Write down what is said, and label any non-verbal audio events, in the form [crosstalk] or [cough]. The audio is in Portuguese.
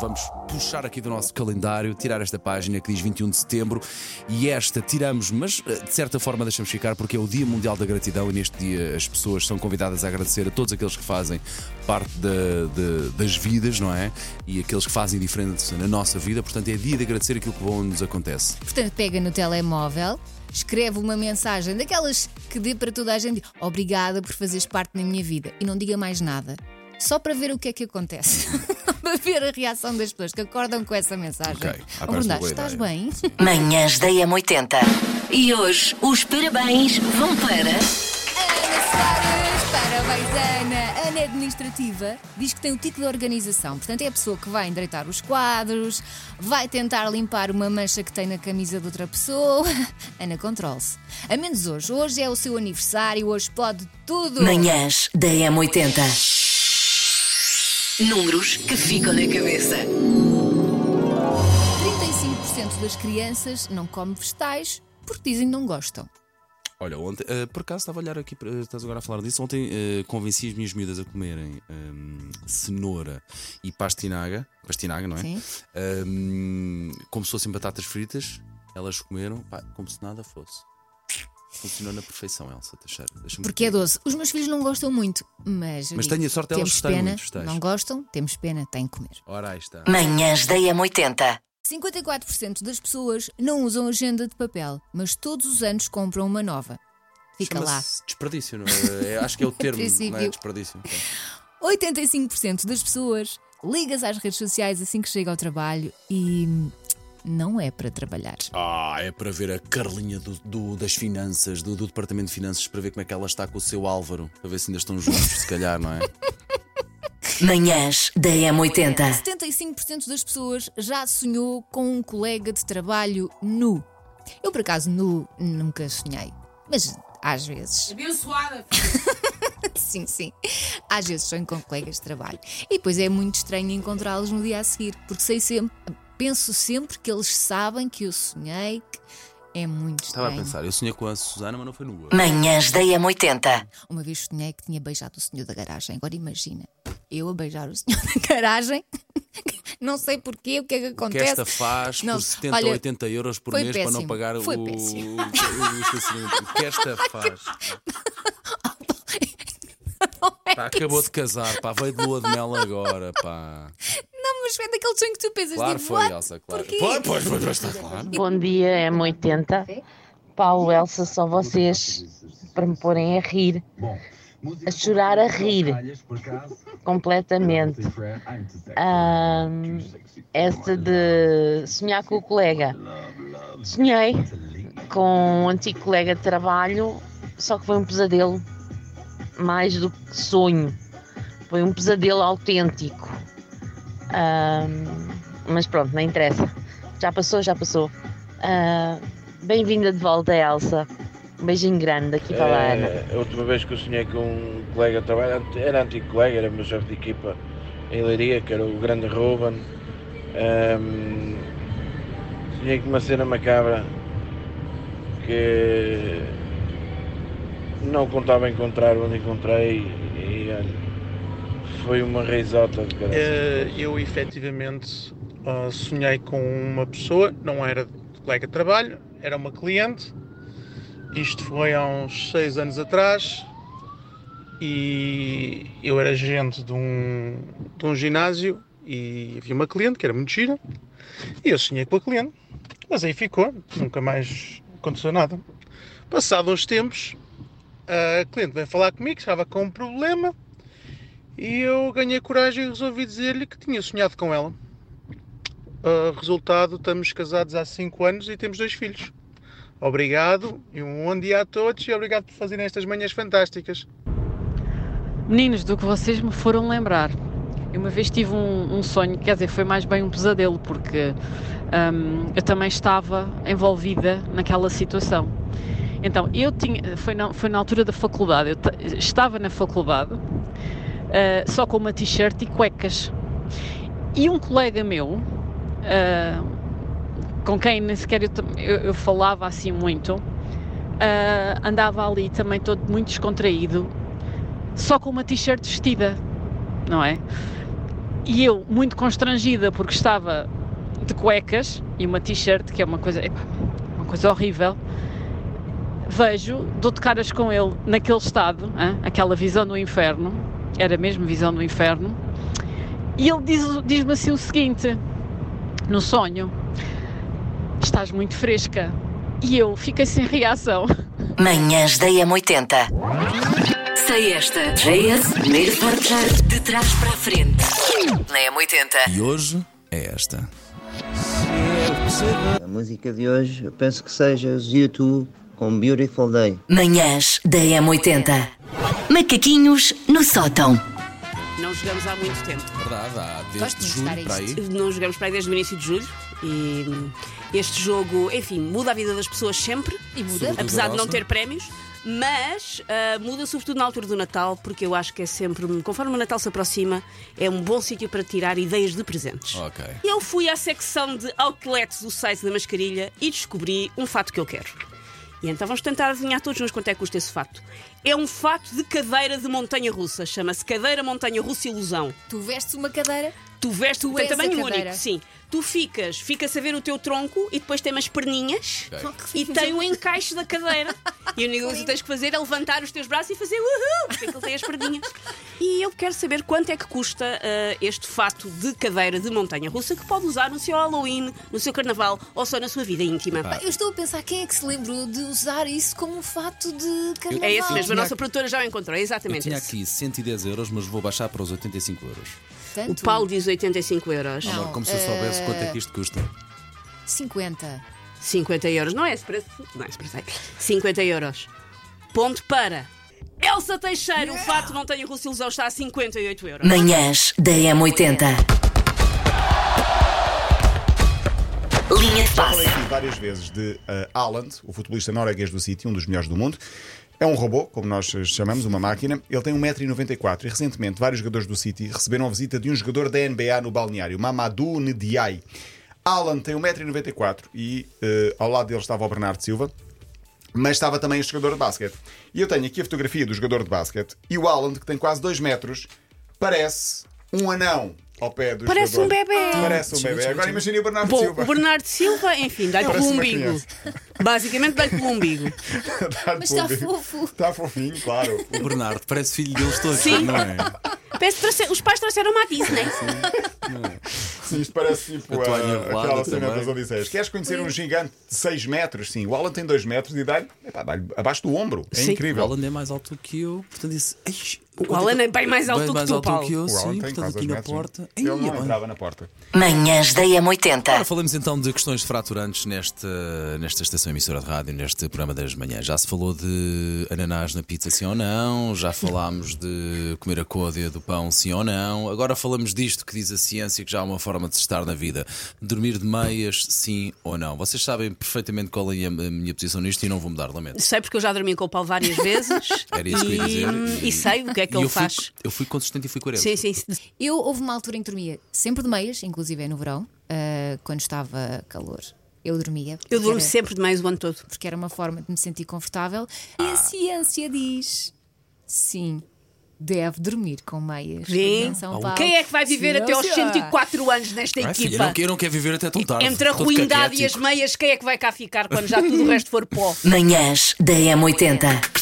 Vamos puxar aqui do nosso calendário, tirar esta página que diz 21 de setembro e esta tiramos, mas eh, de certa forma deixamos ficar porque é o Dia Mundial da Gratidão e neste dia as pessoas são convidadas a agradecer a todos aqueles que fazem parte da- de- das vidas, não é? E aqueles que fazem diferença na nossa vida, portanto é dia de agradecer aquilo que bom nos acontece. Portanto, pega no telemóvel, escreve uma mensagem daquelas que dê para toda a gente: Obrigada por fazeres parte da minha vida. E não diga mais nada. Só para ver o que é que acontece. [laughs] ver a reação das pessoas que acordam com essa mensagem. Ok, ah, oh, boa estás ideia. bem? [laughs] Manhãs da M80. E hoje os parabéns vão para. Ana Soares, parabéns, Ana. Ana é administrativa, diz que tem o título de organização, portanto é a pessoa que vai endireitar os quadros, vai tentar limpar uma mancha que tem na camisa de outra pessoa. [laughs] Ana, controle-se. A menos hoje. Hoje é o seu aniversário, hoje pode tudo. Manhãs da M80. Números que ficam na cabeça. 35% das crianças não comem vegetais porque dizem que não gostam. Olha, ontem, eh, por acaso estava a olhar aqui, estás agora a falar disso. Ontem eh, convenci as minhas miúdas a comerem ehm, cenoura e pastinaga, pastinaga, não é? Sim. Ehm, como se fossem batatas fritas, elas comeram pá, como se nada fosse. Funcionou na perfeição, Elsa Teixeira. Porque é doce. Os meus filhos não gostam muito, mas. Mas tenho a sorte elas temos gostarem pena, muito. Não gostam, temos pena, têm que comer. Ora, aí está. Manhãs da M80. 54% das pessoas não usam agenda de papel, mas todos os anos compram uma nova. Fica lá. Desperdício, não é? É, Acho que é o [laughs] termo, não é? Desperdício. 85% das pessoas ligas às redes sociais assim que chega ao trabalho e não é para trabalhar. Ah, é para ver a Carlinha do, do- das finanças, do, do Departamento de Finanças, para ver como é que ela está com o seu Álvaro, para ver se ainda estão juntos, se calhar, não é? [laughs] Manhãs da M80. 75% das pessoas já sonhou com um colega de trabalho nu. Eu, por acaso, nu nunca sonhei, mas às vezes. Abençoada. [laughs] Sim, sim. Às vezes sonho com colegas de trabalho. E depois é muito estranho encontrá-los no dia a seguir, porque sei sempre, penso sempre que eles sabem que eu sonhei, que é muito Estava a estranho. pensar, eu sonhei com a Susana, mas não foi nua. Manhãs da M80. Uma vez sonhei que tinha beijado o senhor da garagem. Agora imagina, eu a beijar o senhor da garagem. [laughs] Não sei porquê, o que é que O que acontece. esta faz Não, por 70 olha, ou 80 euros por mês para não péssimo. pagar Foi [laughs] o, o, péssimo. o estacionamento? O que esta [laughs] faz? Pá, acabou de casar, pá, veio de lua de mel agora, pá. Mas é daquele sonho que tu pensas Claro tipo, foi, "What? Elsa, claro. Porquê?" Pois, pois, pois, pois, está claro. Bom dia, M80. Paulo, Elsa, só vocês para me porem a rir, a chorar a rir completamente. Ahm, essa de sonhar com o colega. Sonhei com um antigo colega de trabalho, só que foi um pesadelo mais do que sonho. Foi um pesadelo autêntico. Mas pronto, não interessa. Já passou, já passou. Ah, Bem-vinda de volta, Elsa. Um beijinho grande aqui para a Ana. Eh, A última vez que eu sonhei com um colega de trabalho, era antigo colega, era meu chefe de equipa em Leiria, que era o grande Ruben. Ahm, sonhei com uma cena macabra que não contava encontrar onde encontrei e olha, foi uma risota de cara. Eh, Eu efetivamente ah, sonhei com uma pessoa, não era colega de trabalho, era uma cliente. Isto foi há uns seis anos atrás e eu era gerente de um, de um ginásio e havia uma cliente que era muito gira e eu sonhei com a cliente, mas aí ficou, nunca mais aconteceu nada. Passado uns tempos, a cliente veio falar comigo, estava com um problema e eu ganhei coragem e resolvi dizer-lhe que tinha sonhado com ela. Uh, resultado, estamos casados há 5 anos e temos dois filhos. Obrigado e um bom dia a todos e obrigado por fazerem estas manhãs fantásticas. Meninos, do que vocês me foram lembrar. Eu uma vez tive um, um sonho, quer dizer, foi mais bem um pesadelo, porque hum, eu também estava envolvida naquela situação. Então, eu tinha, foi na, foi na altura da faculdade, eu ta- estava na faculdade, ah, só com uma t-shirt e cuecas. E um colega meu, ah, com quem nem sequer eu, eu- eu falava assim muito, ah, andava ali também todo muito descontraído, só com uma t-shirt vestida, não é? E eu, muito constrangida, porque estava de cuecas e uma t-shirt, que é uma coisa, uma coisa horrível, vejo, dou de caras com ele naquele estado, hã? aquela visão do inferno, era mesmo visão do inferno, e ele diz- diz-me assim o seguinte, no sonho, estás muito fresca. E eu fiquei sem reação. [laughs] Manhãs da M80. Sei esta. JS, primeiro forjar de trás para a frente. Na M80. E hoje é esta. A música de hoje eu penso que seja os YouTube com Beautiful Day. Manhãs da M80. Macaquinhos no sótão. Não jogamos há muito tempo. Verdade, há Gosto desde de julho para aí. isto. Não jogamos para aí desde o início de julho e hum, este jogo, enfim, muda a vida das pessoas sempre. E muda. Sobretudo apesar de não ter prémios, mas ah, muda sobretudo na altura do Natal, porque eu acho que é sempre, conforme o Natal se aproxima, é um bom sítio para tirar ideias de presentes. Ok. Eu fui à secção de outlets do site da mascarilha e descobri um fato que eu quero. E então vamos tentar adivinhar todos juntos quanto é que custa esse fato. É um fato de cadeira de montanha russa. Chama-se cadeira montanha russa ilusão. Tu vestes uma cadeira, Tu vestes, Tu tem tamanho cadeira. único, sim. Tu ficas, fica-se a ver o teu tronco e depois tem umas perninhas Ok. e tem o encaixe da cadeira. [laughs] E a única coisa que tens que fazer é levantar os teus braços e fazer uhul, porque aquilo tem as perninhas. E eu quero saber quanto é que custa ah, este fato de cadeira de montanha russa que pode usar no seu Halloween, no seu carnaval ou só na sua vida íntima. Eu estou a pensar quem é que se lembrou de usar isso como um fato de carnaval. É esse mesmo, a nossa produtora já o encontrou, é Eu exatamente tinha esse. aqui 110 euros, mas vou baixar para os 85 euros. O Tanto? Paulo diz 85 euros. Não. Amor, como se eu soubesse quanto é que isto custa. 50. 50 euros. Não é esse preço? Não é esse preço. é 50 euros. Ponto para. Elsa Teixeira, o fato não tenho Russo Ilusão está a 58 euros. Manhãs da M80. Linha de Falei passe. aqui várias vezes de uh, Haaland, o futebolista norueguês do City, um dos melhores do mundo. É um robô, como nós chamamos, uma máquina. Ele tem 1,94m e recentemente vários jogadores do City receberam a visita de um jogador da NBA no balneário, Mamadou Ndiaye. Haaland tem 1,94m e eh, ao lado dele estava o Bernardo Silva, mas estava também o jogador de basquete. E eu tenho aqui a fotografia do jogador de basquete e o Haaland, que tem quase 2 metros, parece um anão ao pé do Parece um jogador. bebê. Parece um bebê. Agora imagine o Bernardo Bom, Silva. o Bernardo Silva, enfim, dá-lhe Parece pelo uma umbigo. Basicamente, dá-lhe pelo umbigo. Mas está fofo. Está fofinho, claro. O Bernardo parece filho deles todos, Sim. não é? Parece que trouxe- os pais trouxeram uma Disney. Sim, isto parece tipo A toalha a- enrolada aquela cena também. das Odisseias. Queres conhecer um gigante de 6 metros? Sim, o Alan tem 2 metros e dá-lhe epá, dá-lhe abaixo do ombro. É Sim. O incrível. Alan é mais alto que eu, portanto disse. "Ei, O Alan é bem mais alto bem do que mais tu, alto Paulo. que eu, sim, portanto aqui na metros. porta. Ele Ei, não bem. entrava na porta. Manhãs da Ora, M80. falamos então de questões fraturantes nesta, nesta estação emissora de rádio, neste programa das manhãs. Já se falou de ananás na pizza, sim ou não? Já falámos de comer a côdea do pão, sim ou não? Agora falamos disto que diz a ciência que já há uma forma de se estar na vida. Dormir de meias, sim ou não? Vocês sabem perfeitamente qual é a a minha posição nisto e não vou mudar, lamento. Sei porque eu já dormi com o Paulo várias vezes. [laughs] Era isso que eu ia dizer. e, e sei o que é que E ele eu fui, faz. eu fui consistente e fui coerente. Sim, sim, sim. Eu houve uma altura em que dormia sempre de meias, inclusive é no verão, ah, quando estava calor. Eu dormia. Eu durmo era- sempre de mais o ano todo. Porque era uma forma de me sentir confortável. E a ciência diz: sim, deve dormir com meias. Sim. Quem é que vai viver até aos Ciência. 104 anos nesta Ai, filha, eu, equipa? não, eu não quero viver até tão tarde. Entre a ruindade e as meias, quem é que vai cá ficar quando já tudo o resto for pó? Manhãs da M80.